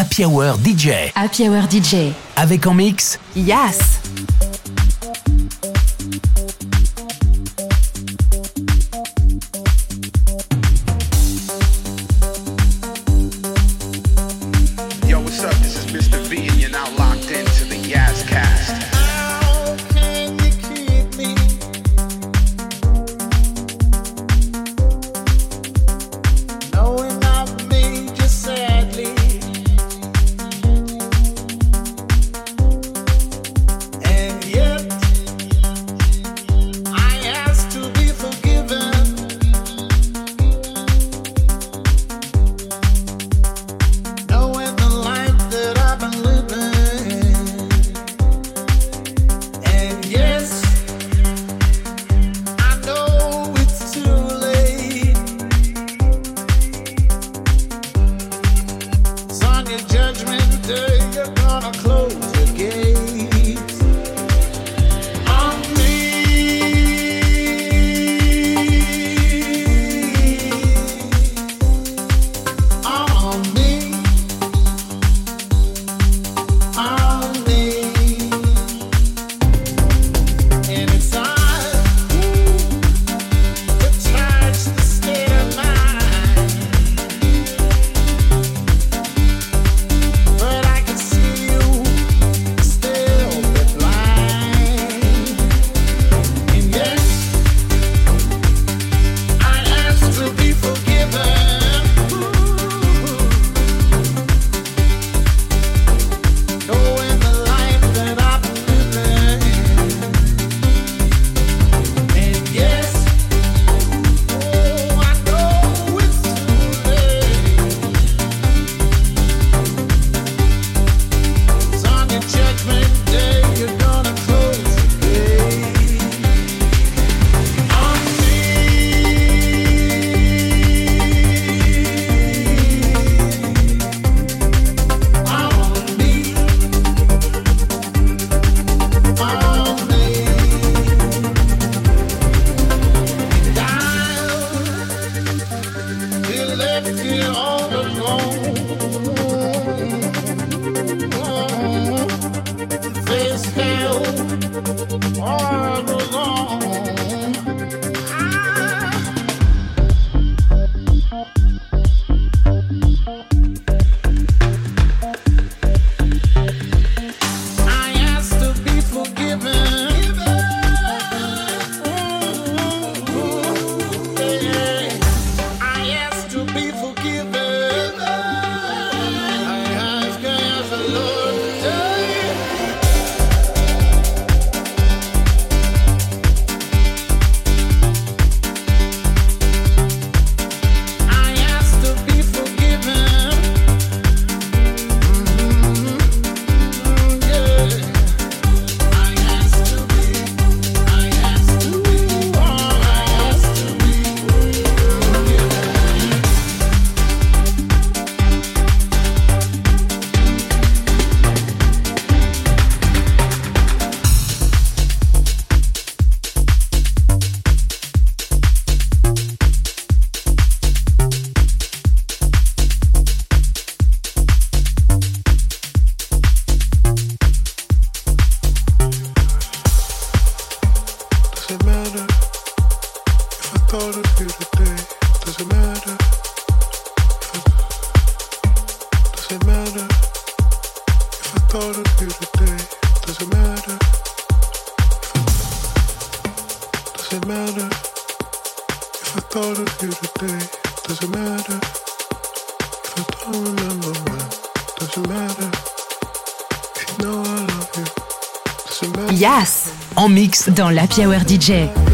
Happy Hour DJ. Happy Hour DJ. Avec en mix. Yas. Dans la Hour DJ.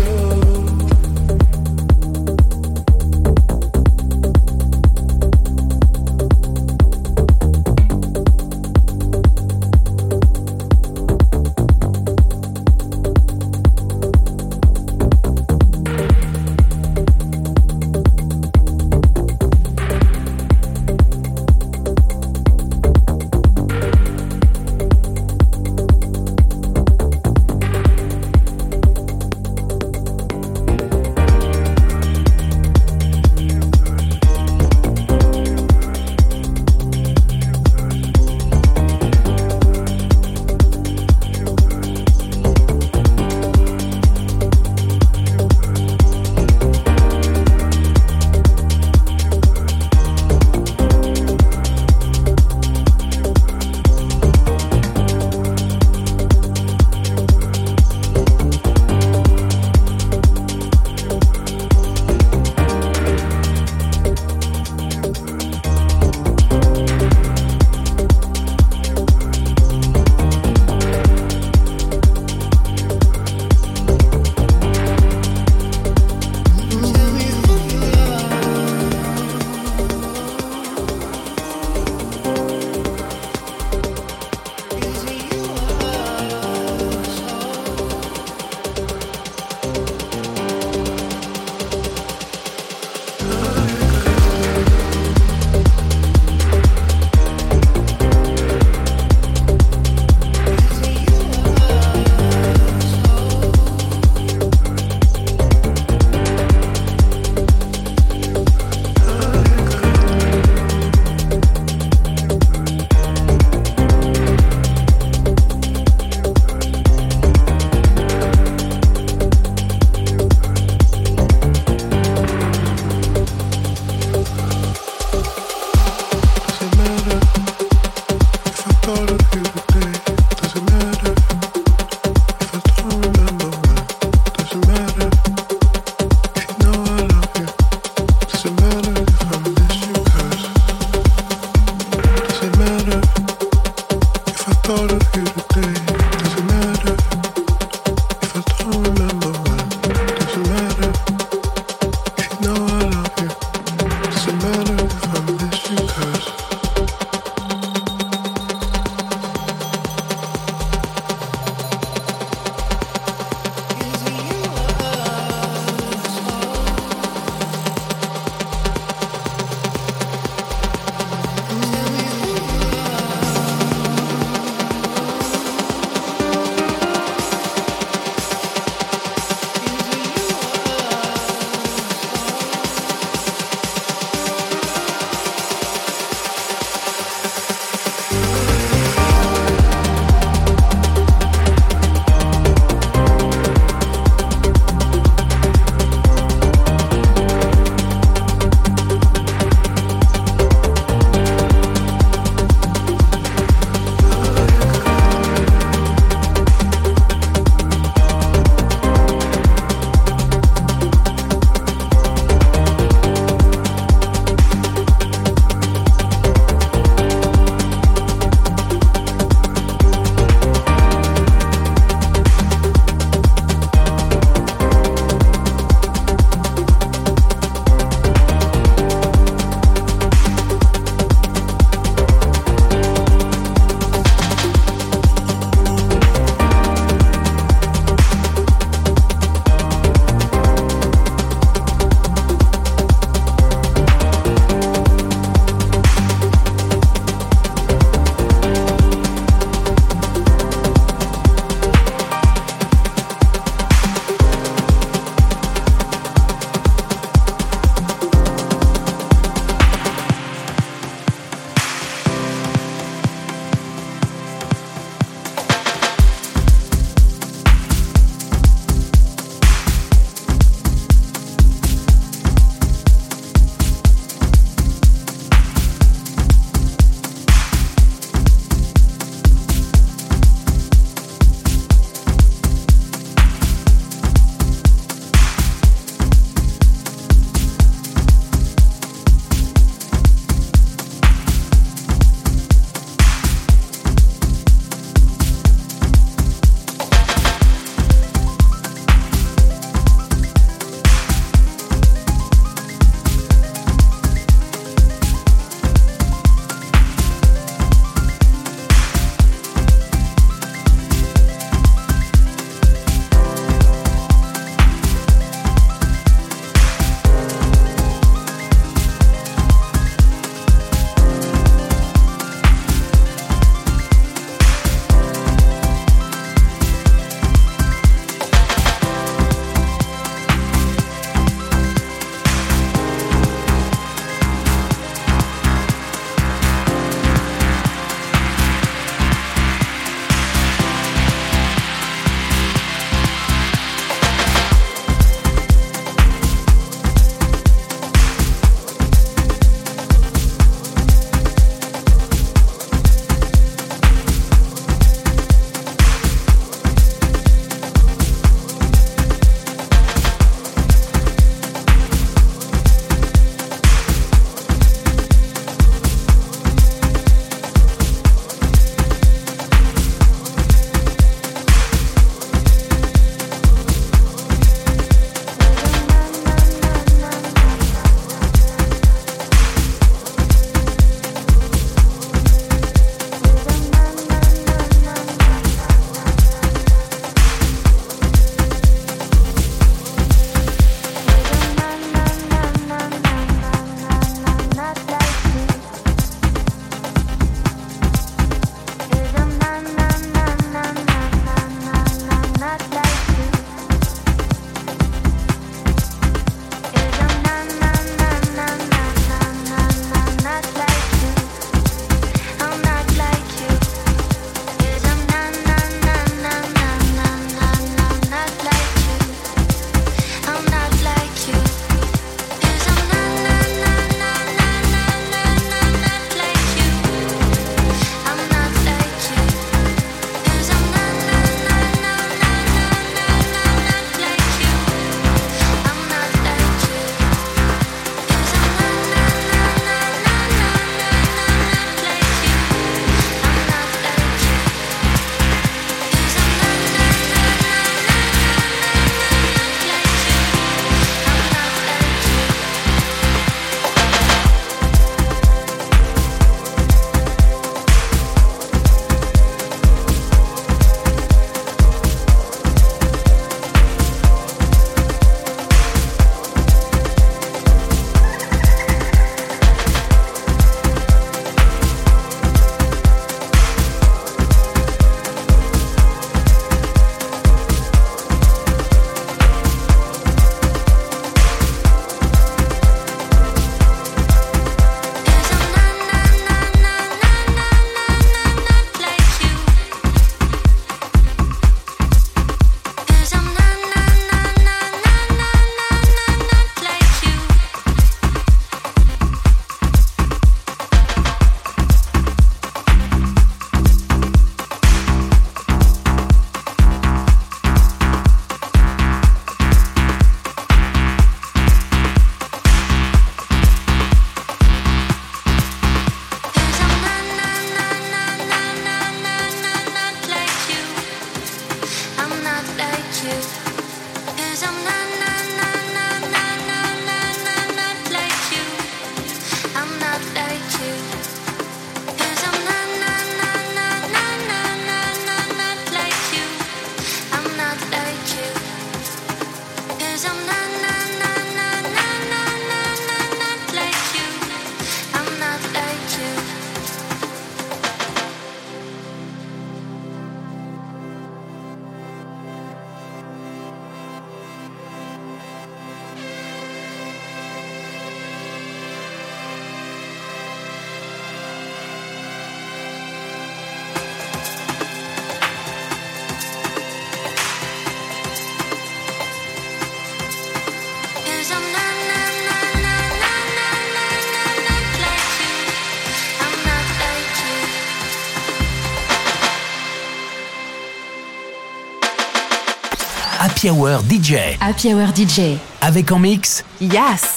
Happy Hour DJ. Happy Hour DJ. Avec en mix. Yas.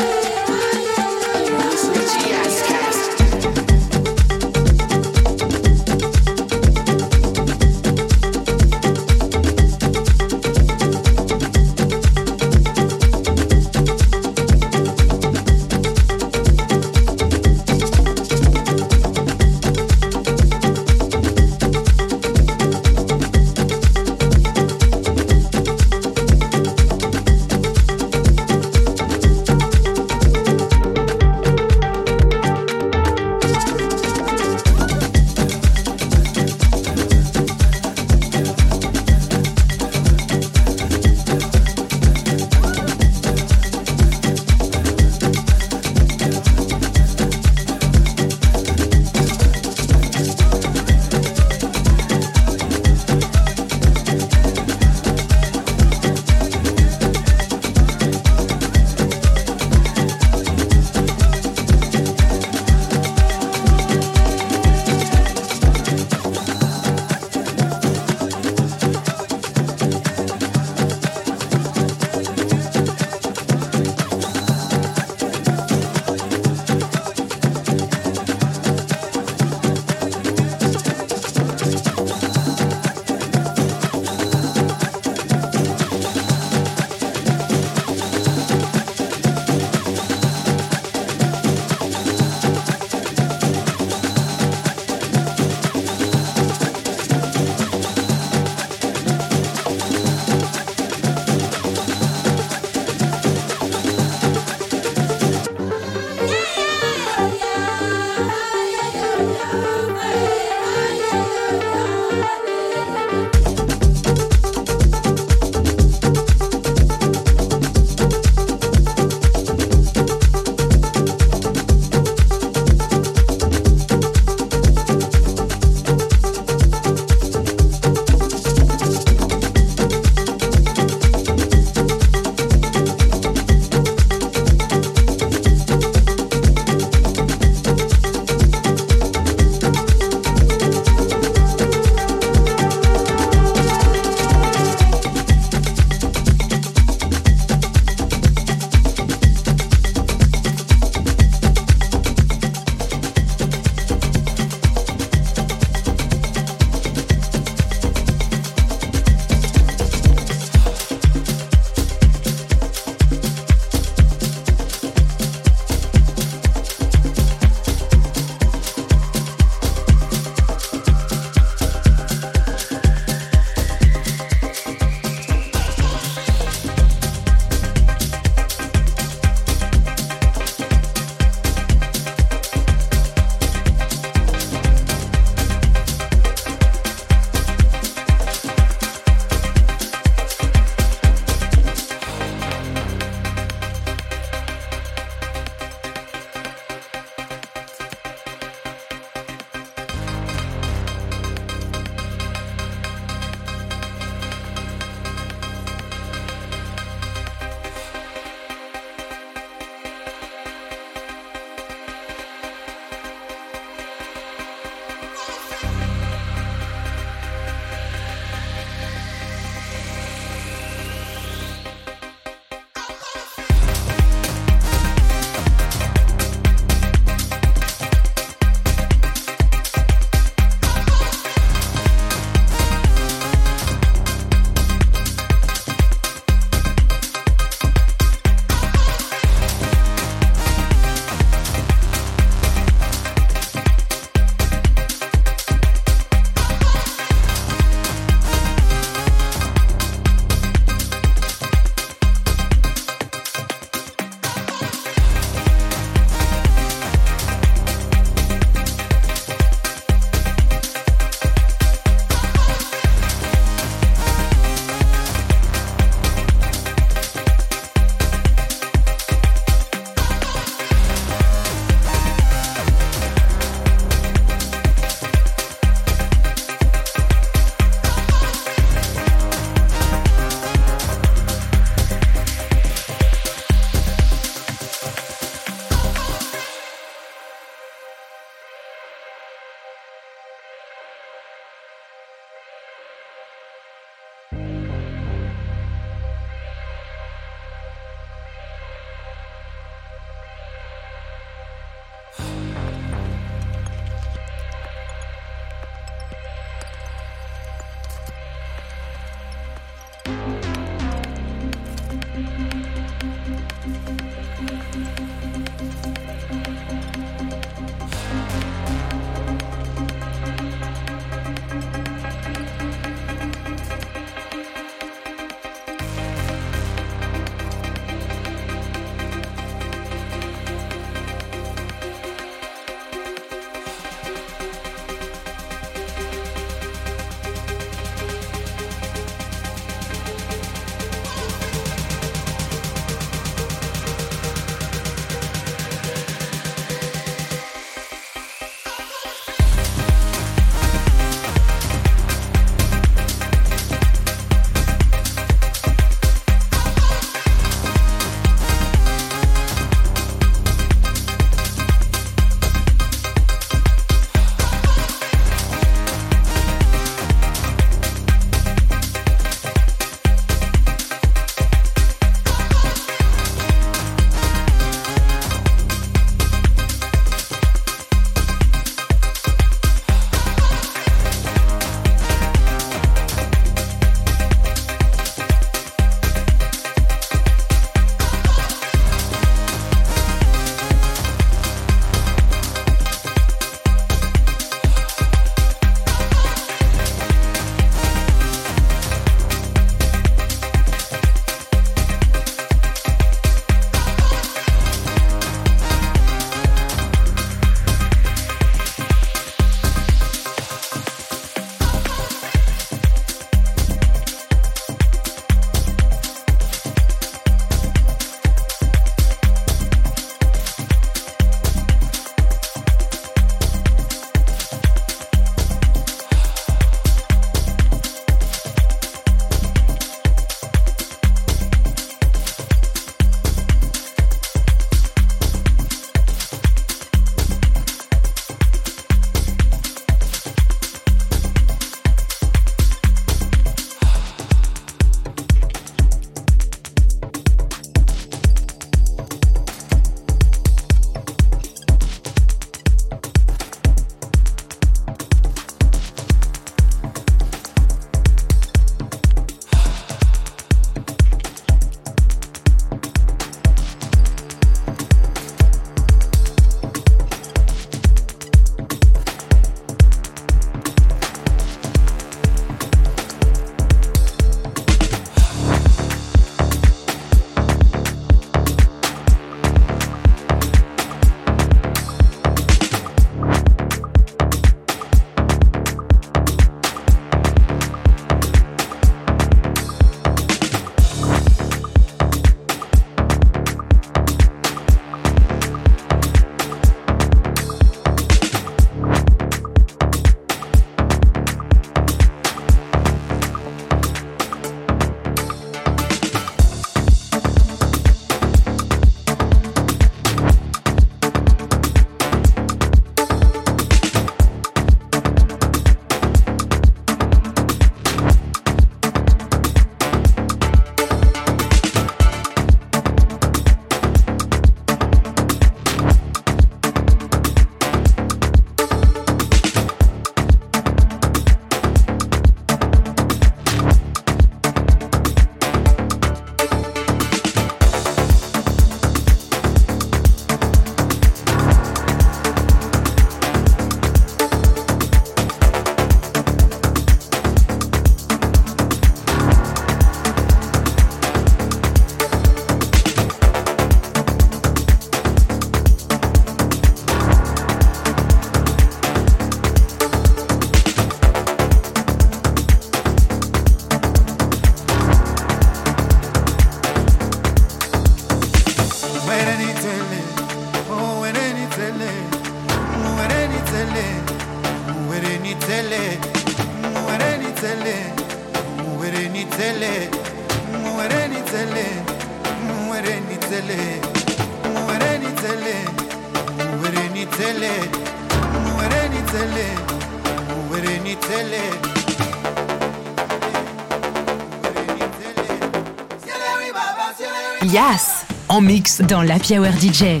Yas. En mix dans la Hour DJ.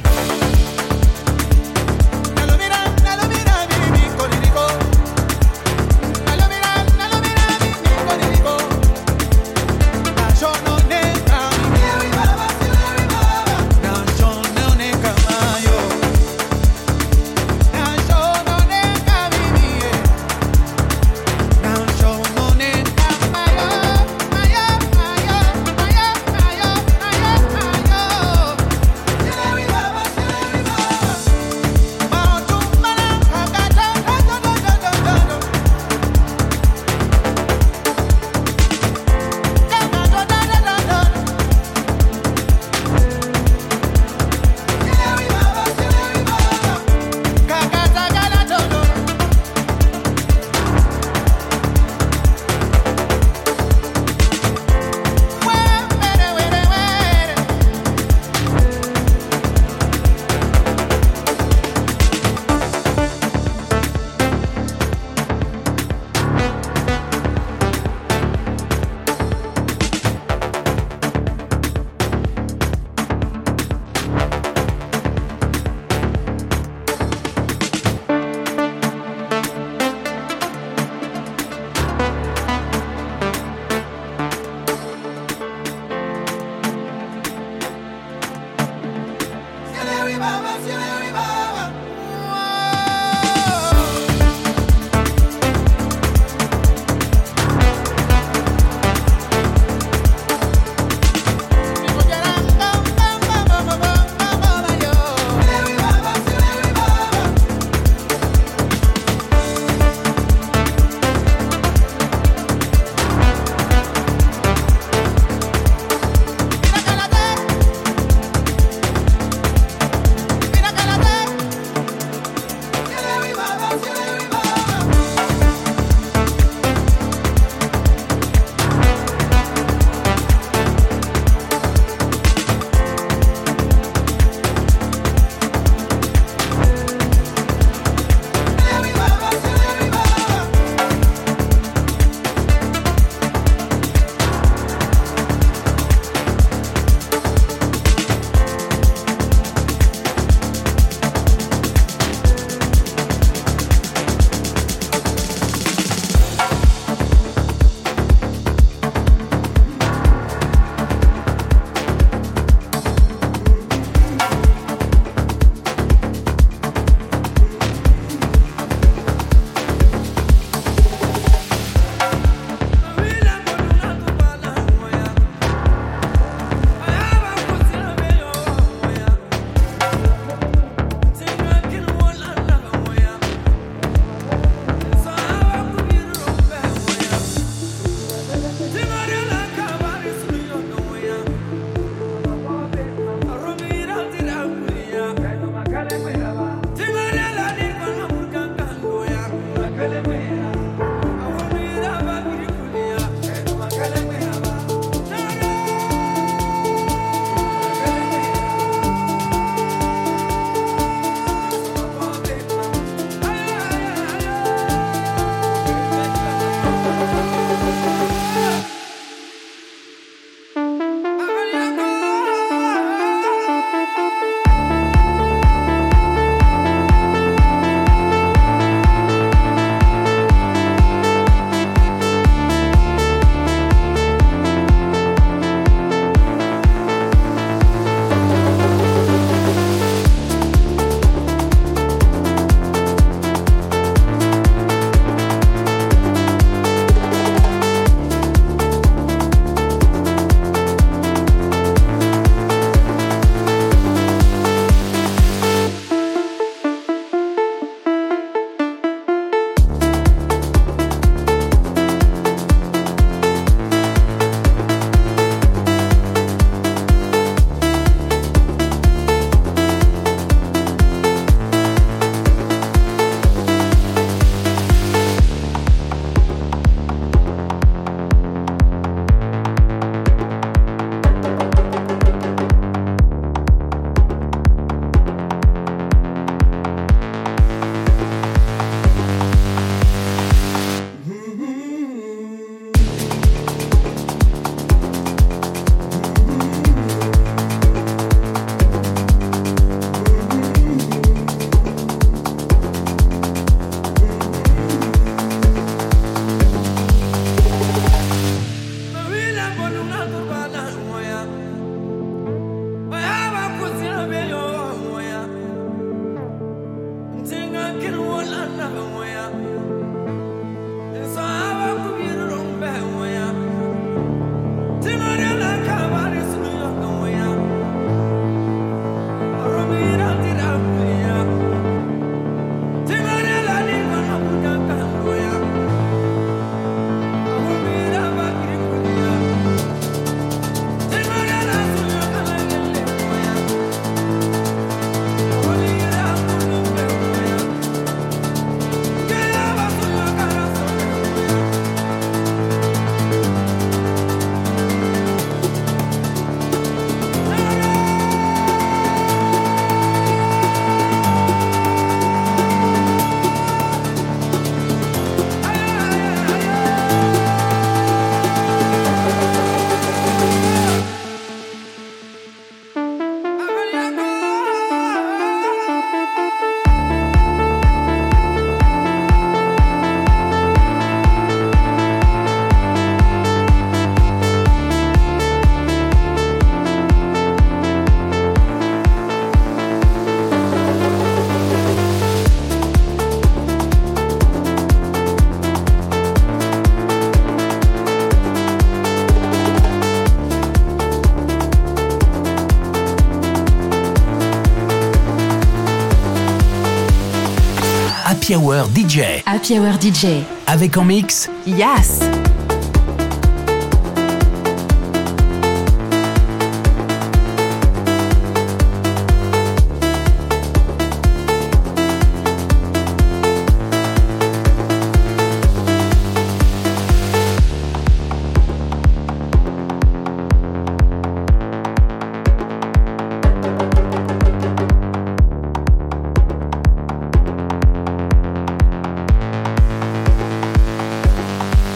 Hour DJ. Happy Hour DJ. Avec en mix. Yes.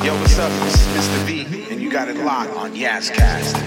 Yo, what's up? This is Mr. V, and you got it locked on Yazcast.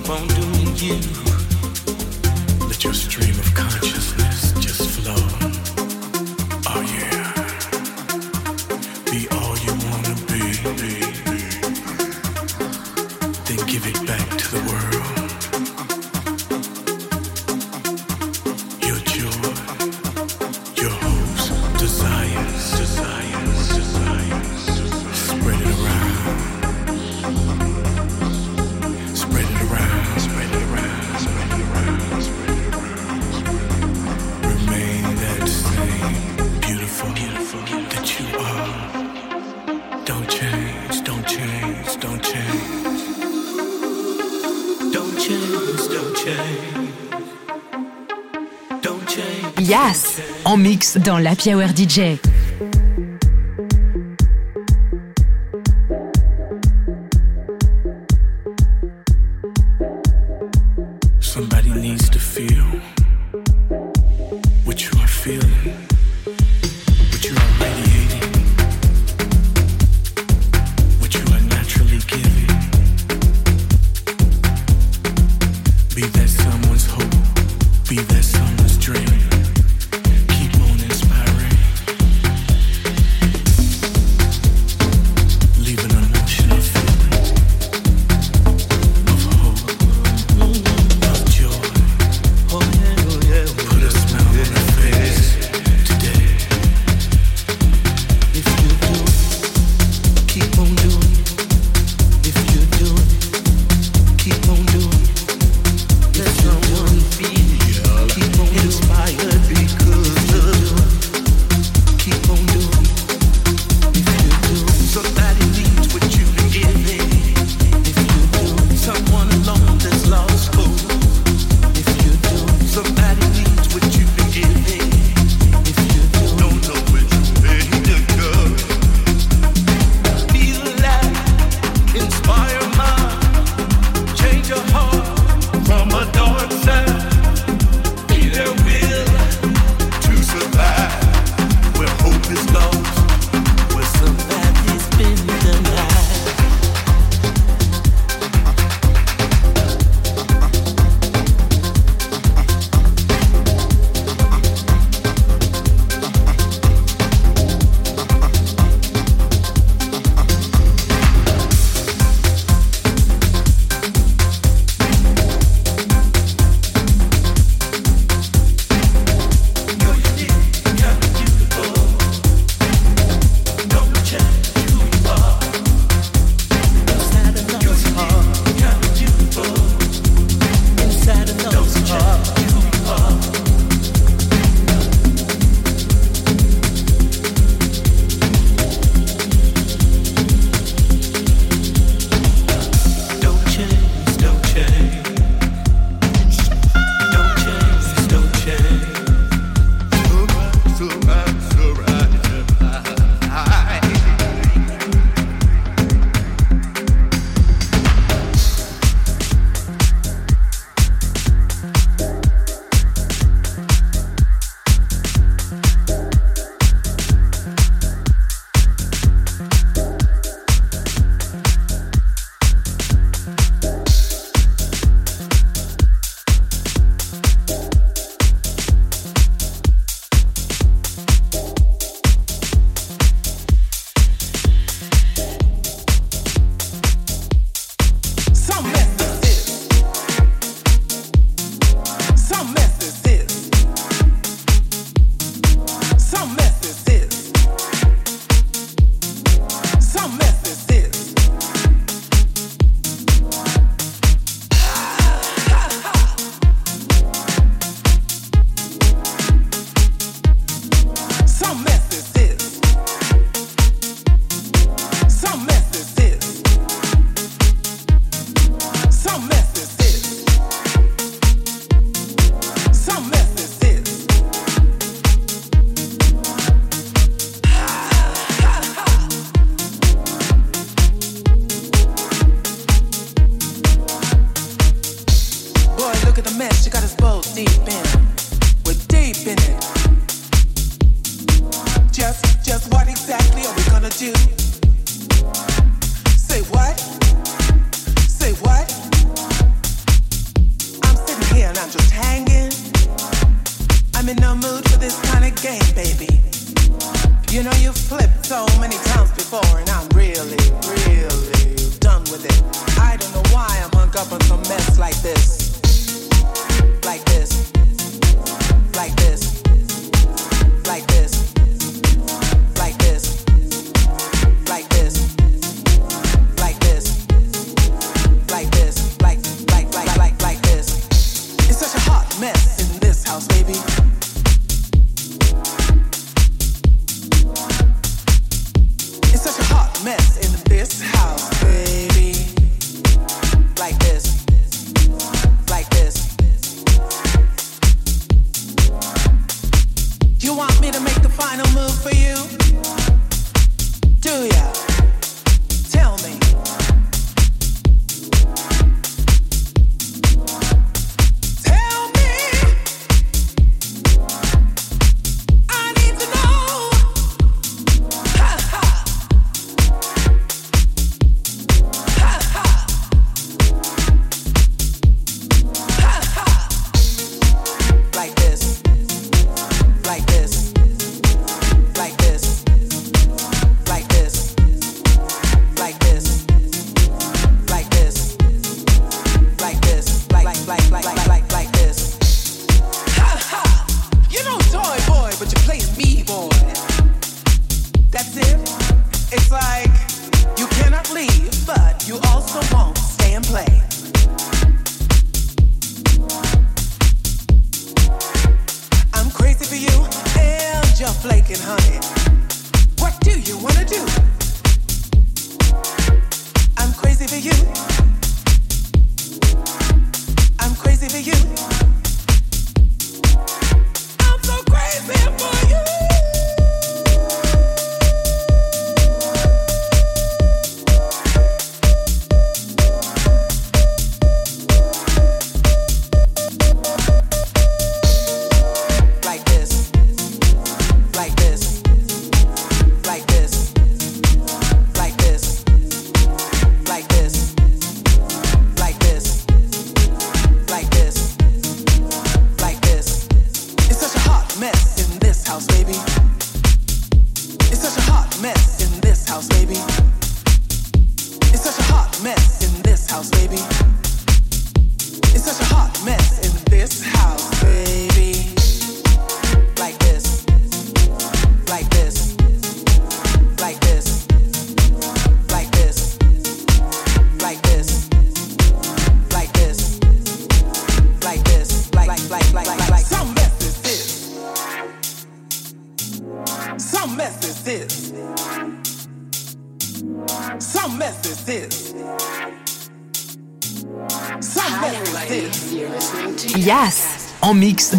keep on doing you. Let your stream of consciousness. dans l'Happy Hour DJ.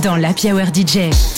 Dans la Hour DJ.